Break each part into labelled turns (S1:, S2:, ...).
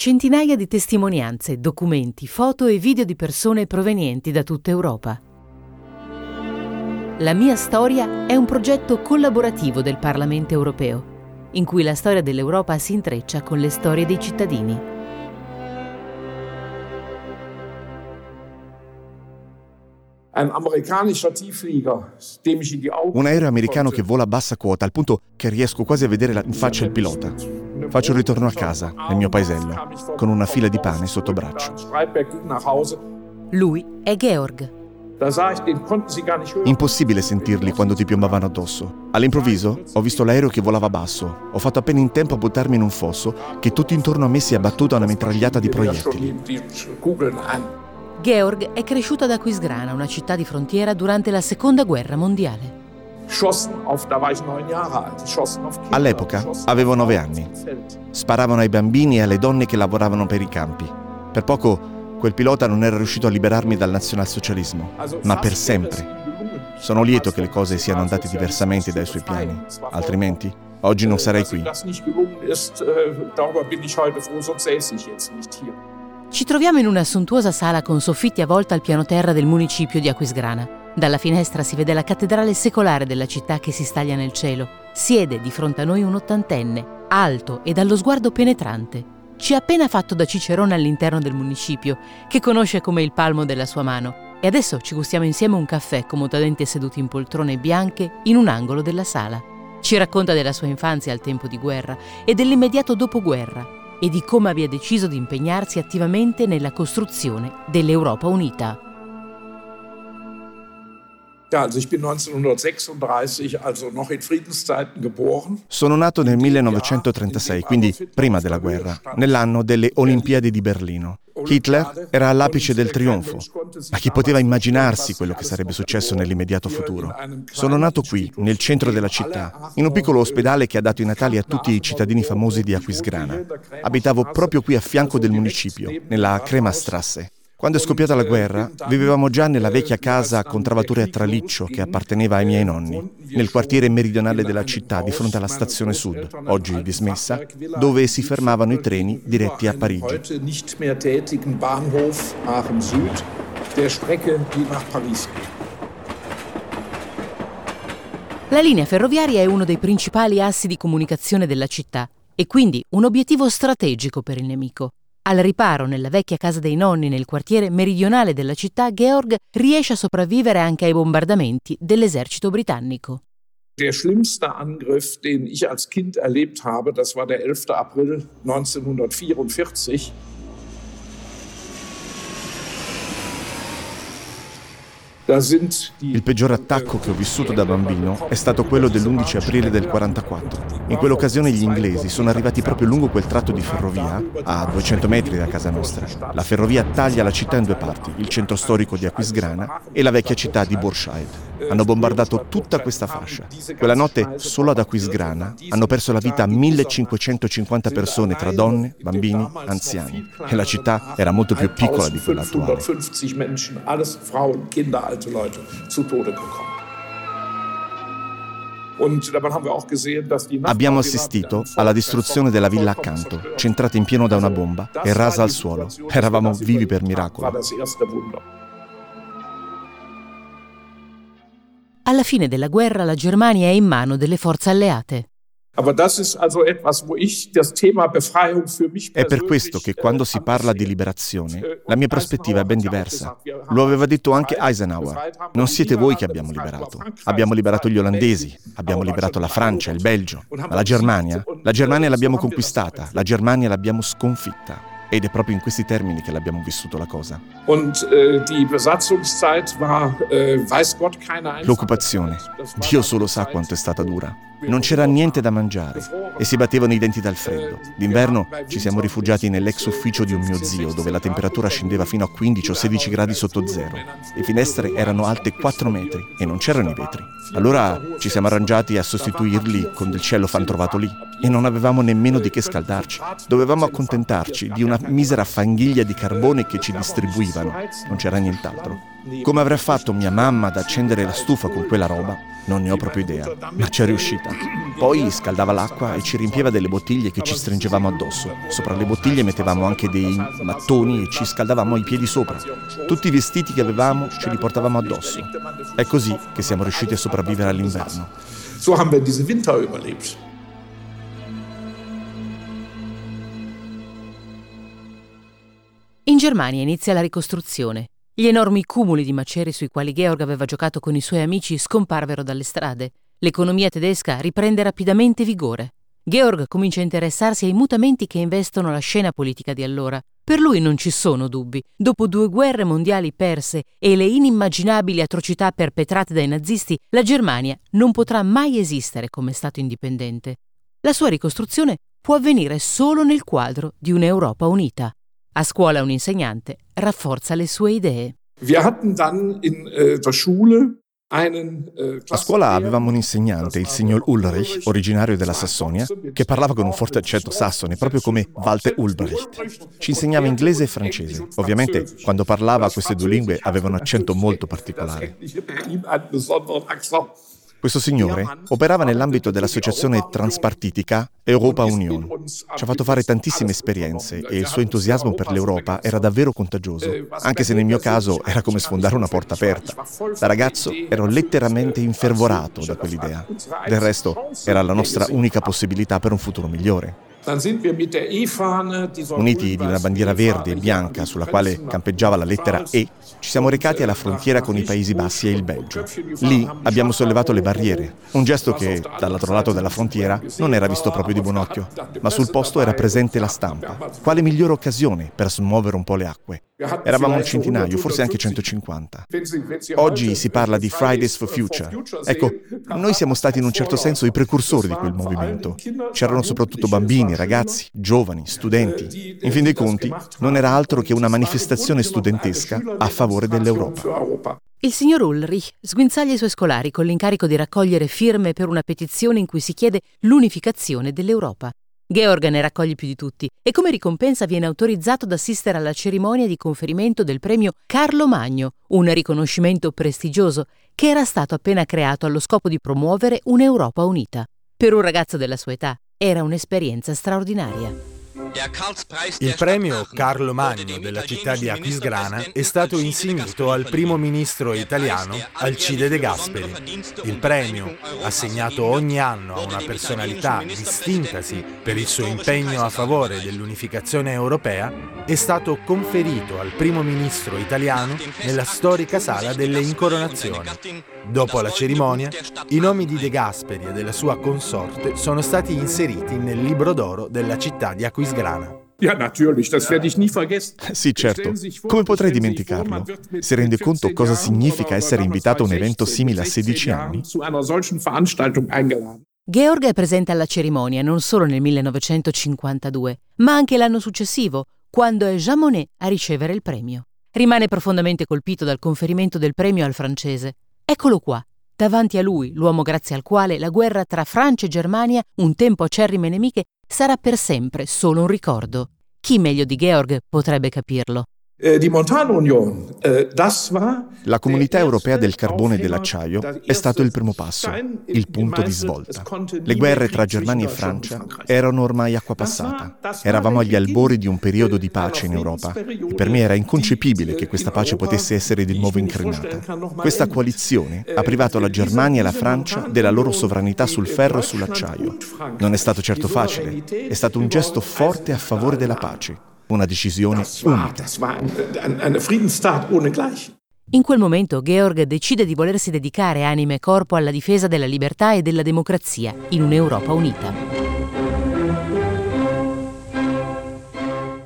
S1: centinaia di testimonianze, documenti, foto e video di persone provenienti da tutta Europa. La mia storia è un progetto collaborativo del Parlamento europeo, in cui la storia dell'Europa si intreccia con le storie dei cittadini.
S2: Un aereo americano che vola a bassa quota al punto che riesco quasi a vedere in faccia il pilota. Faccio il ritorno a casa, nel mio paesello, con una fila di pane sotto braccio.
S1: Lui è Georg.
S2: Impossibile sentirli quando ti piombavano addosso. All'improvviso ho visto l'aereo che volava basso. Ho fatto appena in tempo a buttarmi in un fosso che tutto intorno a me si è abbattuta una mitragliata di proiettili.
S1: Georg è cresciuto ad Aquisgrana, una città di frontiera, durante la Seconda Guerra Mondiale.
S2: All'epoca avevo nove anni. Sparavano ai bambini e alle donne che lavoravano per i campi. Per poco quel pilota non era riuscito a liberarmi dal nazionalsocialismo, ma per sempre. Sono lieto che le cose siano andate diversamente dai suoi piani, altrimenti oggi non sarei qui.
S1: Ci troviamo in una sontuosa sala con soffitti a volta al piano terra del municipio di Aquisgrana. Dalla finestra si vede la cattedrale secolare della città che si staglia nel cielo. Siede di fronte a noi un ottantenne, alto e dallo sguardo penetrante. Ci ha appena fatto da cicerone all'interno del municipio, che conosce come il palmo della sua mano. E adesso ci gustiamo insieme un caffè comodamente seduti in poltrone bianche in un angolo della sala. Ci racconta della sua infanzia al tempo di guerra e dell'immediato dopoguerra e di come abbia deciso di impegnarsi attivamente nella costruzione dell'Europa unita.
S2: Sono nato nel 1936, quindi prima della guerra, nell'anno delle Olimpiadi di Berlino. Hitler era all'apice del trionfo, ma chi poteva immaginarsi quello che sarebbe successo nell'immediato futuro? Sono nato qui, nel centro della città, in un piccolo ospedale che ha dato i natali a tutti i cittadini famosi di Aquisgrana. Abitavo proprio qui a fianco del municipio, nella Kremastrasse. Quando è scoppiata la guerra, vivevamo già nella vecchia casa con travature a traliccio che apparteneva ai miei nonni, nel quartiere meridionale della città, di fronte alla stazione sud, oggi dismessa, dove si fermavano i treni diretti a Parigi.
S1: La linea ferroviaria è uno dei principali assi di comunicazione della città e quindi un obiettivo strategico per il nemico. Al riparo nella vecchia casa dei nonni nel quartiere meridionale della città, Georg riesce a sopravvivere anche ai bombardamenti dell'esercito britannico.
S3: Der schlimmste Angriff, den ich als Kind erlebt habe, das war der 11. April 1944.
S2: Il peggior attacco che ho vissuto da bambino è stato quello dell'11 aprile del 44. In quell'occasione gli inglesi sono arrivati proprio lungo quel tratto di ferrovia, a 200 metri da casa nostra. La ferrovia taglia la città in due parti, il centro storico di Aquisgrana e la vecchia città di Borscheid. Hanno bombardato tutta questa fascia. Quella notte, solo ad Aquisgrana, hanno perso la vita 1550 persone tra donne, bambini, anziani. E la città era molto più piccola di quella attuale. Abbiamo assistito alla distruzione della villa accanto, centrata in pieno da una bomba e rasa al suolo. Eravamo vivi per miracolo.
S1: Alla fine della guerra la Germania è in mano delle forze alleate.
S2: È per questo che quando si parla di liberazione, la mia prospettiva è ben diversa. Lo aveva detto anche Eisenhower. Non siete voi che abbiamo liberato. Abbiamo liberato gli olandesi, abbiamo liberato la Francia, il Belgio, ma la Germania? La Germania l'abbiamo conquistata, la Germania l'abbiamo sconfitta. Ed è proprio in questi termini che l'abbiamo vissuto la cosa.
S3: Äh,
S2: äh, L'occupazione, Dio solo sa quanto è stata dura. Non c'era niente da mangiare e si battevano i denti dal freddo. D'inverno ci siamo rifugiati nell'ex ufficio di un mio zio, dove la temperatura scendeva fino a 15 o 16 gradi sotto zero. Le finestre erano alte 4 metri e non c'erano i vetri. Allora ci siamo arrangiati a sostituirli con del cielo fan trovato lì e non avevamo nemmeno di che scaldarci. Dovevamo accontentarci di una misera fanghiglia di carbone che ci distribuivano, non c'era nient'altro. Come avrà fatto mia mamma ad accendere la stufa con quella roba? Non ne ho proprio idea, ma ci è riuscita. Poi scaldava l'acqua e ci riempiva delle bottiglie che ci stringevamo addosso. Sopra le bottiglie mettevamo anche dei mattoni e ci scaldavamo i piedi sopra. Tutti i vestiti che avevamo ce li portavamo addosso. È così che siamo riusciti a sopravvivere all'inverno.
S3: So haben wir diese Winter überlebt.
S1: In Germania inizia la ricostruzione. Gli enormi cumuli di macerie sui quali Georg aveva giocato con i suoi amici scomparvero dalle strade. L'economia tedesca riprende rapidamente vigore. Georg comincia a interessarsi ai mutamenti che investono la scena politica di allora. Per lui non ci sono dubbi. Dopo due guerre mondiali perse e le inimmaginabili atrocità perpetrate dai nazisti, la Germania non potrà mai esistere come Stato indipendente. La sua ricostruzione può avvenire solo nel quadro di un'Europa unita. A scuola un insegnante rafforza le sue idee.
S3: Wir hatten dann in äh, der Schule
S2: äh, a scuola avevamo un insegnante, il signor Ulrich, originario della Sassonia, che parlava con un forte accento sassone, proprio come Walter Ulbricht. Ci insegnava inglese e francese. Ovviamente, quando parlava queste due lingue aveva un accento molto particolare. Questo signore operava nell'ambito dell'associazione transpartitica Europa Union. Ci ha fatto fare tantissime esperienze e il suo entusiasmo per l'Europa era davvero contagioso, anche se nel mio caso era come sfondare una porta aperta. Da ragazzo ero letteralmente infervorato da quell'idea. Del resto era la nostra unica possibilità per un futuro migliore. Uniti di una bandiera verde e bianca sulla quale campeggiava la lettera E, ci siamo recati alla frontiera con i Paesi Bassi e il Belgio. Lì abbiamo sollevato le barriere, un gesto che, dall'altro lato della frontiera, non era visto proprio di buon occhio, ma sul posto era presente la stampa. Quale migliore occasione per smuovere un po' le acque? Eravamo un centinaio, forse anche 150. Oggi si parla di Fridays for Future. Ecco, noi siamo stati in un certo senso i precursori di quel movimento. C'erano soprattutto bambini, ragazzi, giovani, studenti. In fin dei conti, non era altro che una manifestazione studentesca a favore dell'Europa.
S1: Il signor Ulrich sguinzaglia i suoi scolari con l'incarico di raccogliere firme per una petizione in cui si chiede l'unificazione dell'Europa. Georg ne raccoglie più di tutti e come ricompensa viene autorizzato ad assistere alla cerimonia di conferimento del premio Carlo Magno, un riconoscimento prestigioso che era stato appena creato allo scopo di promuovere un'Europa unita. Per un ragazzo della sua età era un'esperienza straordinaria.
S4: Il premio Carlo Magno della città di Aquisgrana è stato insignito al primo ministro italiano Alcide De Gasperi. Il premio, assegnato ogni anno a una personalità distintasi per il suo impegno a favore dell'unificazione europea, è stato conferito al primo ministro italiano nella storica sala delle incoronazioni. Dopo la cerimonia, i nomi di De Gasperi e della sua consorte sono stati inseriti nel libro d'oro della città di Aquisgrana.
S2: Sì, certo. Come potrei dimenticarlo? Si rende conto cosa significa essere invitato a un evento simile a 16 anni?
S1: Georg è presente alla cerimonia non solo nel 1952, ma anche l'anno successivo, quando è Jean Monnet a ricevere il premio. Rimane profondamente colpito dal conferimento del premio al francese. Eccolo qua, davanti a lui, l'uomo grazie al quale la guerra tra Francia e Germania, un tempo acerrime nemiche, sarà per sempre solo un ricordo. Chi meglio di Georg potrebbe capirlo?
S3: Äh,
S2: äh, La comunità europea del carbone e dell'acciaio è stato il primo passo, il punto di svolta. Le guerre tra Germania e Francia erano ormai acqua passata. Eravamo agli albori di un periodo di pace in Europa e per me era inconcepibile che questa pace potesse essere di nuovo incrinata. Questa coalizione ha privato la Germania e la Francia della loro sovranità sul ferro e sull'acciaio. Non è stato certo facile, è stato un gesto forte a favore della pace una decisione unica.
S1: In quel momento Georg decide di volersi dedicare anima e corpo alla difesa della libertà e della democrazia in un'Europa unita.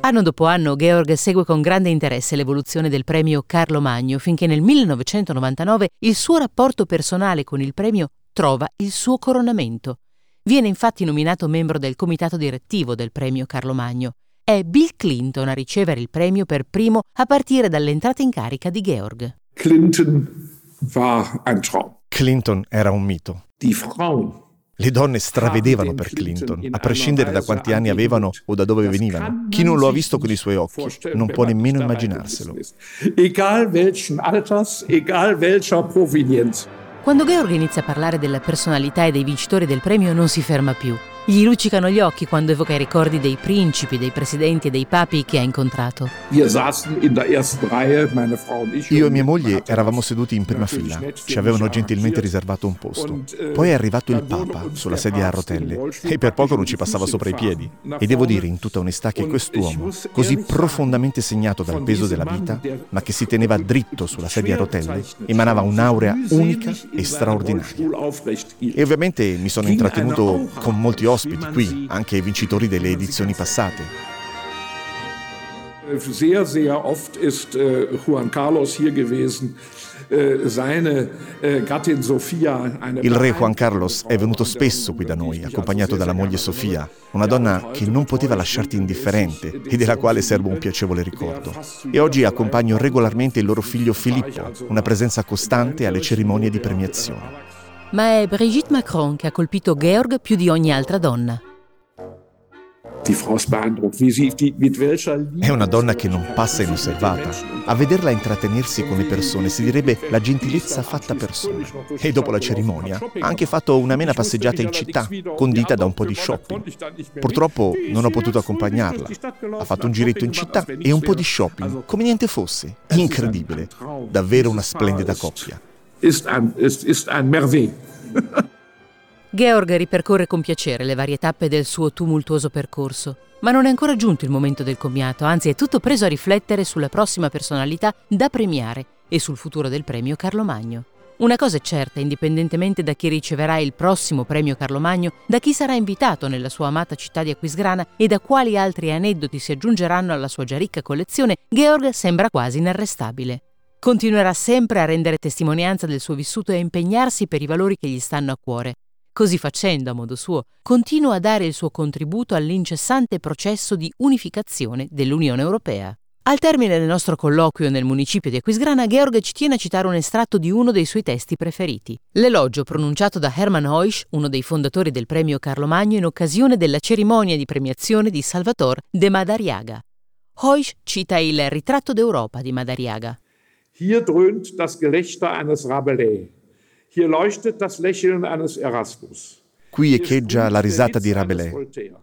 S1: Anno dopo anno Georg segue con grande interesse l'evoluzione del premio Carlo Magno finché nel 1999 il suo rapporto personale con il premio trova il suo coronamento. Viene infatti nominato membro del comitato direttivo del premio Carlo Magno è Bill Clinton a ricevere il premio per primo a partire dall'entrata in carica di Georg.
S3: Clinton war ein Traum.
S2: Clinton era un mito.
S3: Die Frauen
S2: Le donne stravedevano per Clinton, a prescindere da quanti anni avevano o da dove venivano. Chi non lo ha visto con i suoi occhi non può nemmeno immaginarselo.
S1: Quando Georg inizia a parlare della personalità e dei vincitori del premio non si ferma più. Gli luccicano gli occhi quando evoca i ricordi dei principi, dei presidenti e dei papi che ha incontrato.
S2: Io e mia moglie eravamo seduti in prima fila. Ci avevano gentilmente riservato un posto. Poi è arrivato il Papa sulla sedia a rotelle e per poco non ci passava sopra i piedi. E devo dire in tutta onestà che quest'uomo, così profondamente segnato dal peso della vita, ma che si teneva dritto sulla sedia a rotelle, emanava un'aurea unica e straordinaria. E ovviamente mi sono intrattenuto con molti ospiti qui, anche vincitori delle edizioni passate.
S3: Sehr, sehr oft ist äh, Juan Carlos hier gewesen. Äh, äh,
S2: Il re Juan Carlos è venuto spesso qui da noi, accompagnato dalla moglie Sofia, una donna che non poteva lasciarti indifferente e della quale serbo un piacevole ricordo. E oggi accompagno regolarmente il loro figlio Filippo, una presenza costante alle cerimonie di premiazione
S1: ma è Brigitte Macron che ha colpito Georg più di ogni altra donna.
S2: È una donna che non passa inosservata. A vederla intrattenersi con le persone si direbbe la gentilezza fatta persona. E dopo la cerimonia ha anche fatto una mena passeggiata in città, condita da un po' di shopping. Purtroppo non ho potuto accompagnarla. Ha fatto un giretto in città e un po' di shopping, come niente fosse. Incredibile. Davvero una splendida coppia
S3: ist ein, ist, ist ein merveille.
S1: Georg ripercorre con piacere le varie tappe del suo tumultuoso percorso, ma non è ancora giunto il momento del commiato, anzi è tutto preso a riflettere sulla prossima personalità da premiare e sul futuro del premio Carlo Magno. Una cosa è certa, indipendentemente da chi riceverà il prossimo premio Carlo Magno, da chi sarà invitato nella sua amata città di Aquisgrana e da quali altri aneddoti si aggiungeranno alla sua già ricca collezione, Georg sembra quasi inarrestabile. Continuerà sempre a rendere testimonianza del suo vissuto e a impegnarsi per i valori che gli stanno a cuore. Così facendo, a modo suo, continua a dare il suo contributo all'incessante processo di unificazione dell'Unione Europea. Al termine del nostro colloquio nel municipio di Aquisgrana, Georg ci tiene a citare un estratto di uno dei suoi testi preferiti. L'elogio pronunciato da Hermann Heusch, uno dei fondatori del premio Carlo Magno, in occasione della cerimonia di premiazione di Salvator de Madariaga. Heusch cita il Ritratto d'Europa di Madariaga.
S3: Hier dröhnt das Gelächter eines Rabelais. Hier leuchtet das Lächeln eines Erasmus.
S2: Qui echeggia la risata di Rabelais,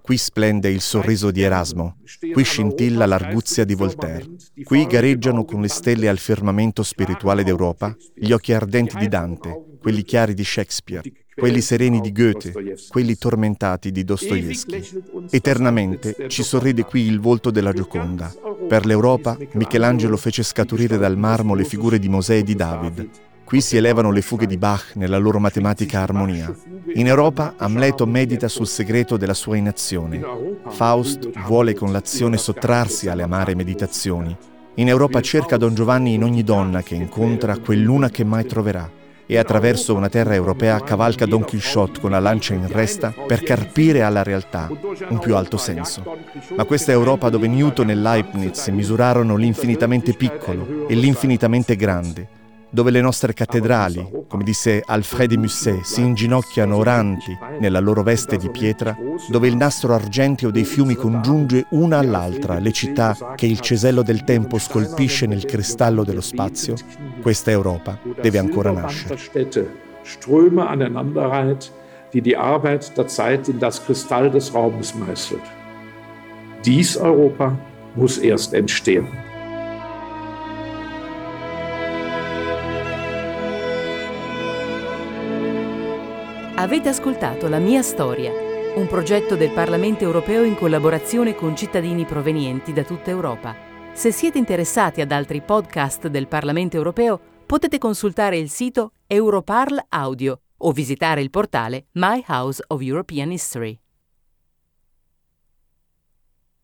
S2: qui splende il sorriso di Erasmo, qui scintilla l'arguzia di Voltaire, qui gareggiano con le stelle al firmamento spirituale d'Europa gli occhi ardenti di Dante, quelli chiari di Shakespeare, quelli sereni di Goethe, quelli tormentati di Dostoevsky. Eternamente ci sorride qui il volto della Gioconda. Per l'Europa Michelangelo fece scaturire dal marmo le figure di Mosè e di David. Qui si elevano le fughe di Bach nella loro matematica armonia. In Europa Amleto medita sul segreto della sua inazione. Faust vuole con l'azione sottrarsi alle amare meditazioni. In Europa cerca Don Giovanni in ogni donna che incontra quell'una che mai troverà e attraverso una terra europea cavalca Don Quixote con la lancia in resta per carpire alla realtà un più alto senso. Ma questa Europa dove Newton e Leibniz misurarono l'infinitamente piccolo e l'infinitamente grande, dove le nostre cattedrali, come disse Alfred de Musset, si inginocchiano oranti nella loro veste di pietra, dove il nastro argenteo dei fiumi congiunge una all'altra le città che il cesello del tempo scolpisce nel cristallo dello spazio, questa Europa deve ancora nascere.
S3: Ströme aneinanderreiht, die die Arbeit der Zeit in das Kristall des Raumes meißelt. Dies Europa muss erst entstehen.
S1: Avete ascoltato La mia storia, un progetto del Parlamento europeo in collaborazione con cittadini provenienti da tutta Europa. Se siete interessati ad altri podcast del Parlamento europeo, potete consultare il sito Europarl Audio o visitare il portale My House of European History.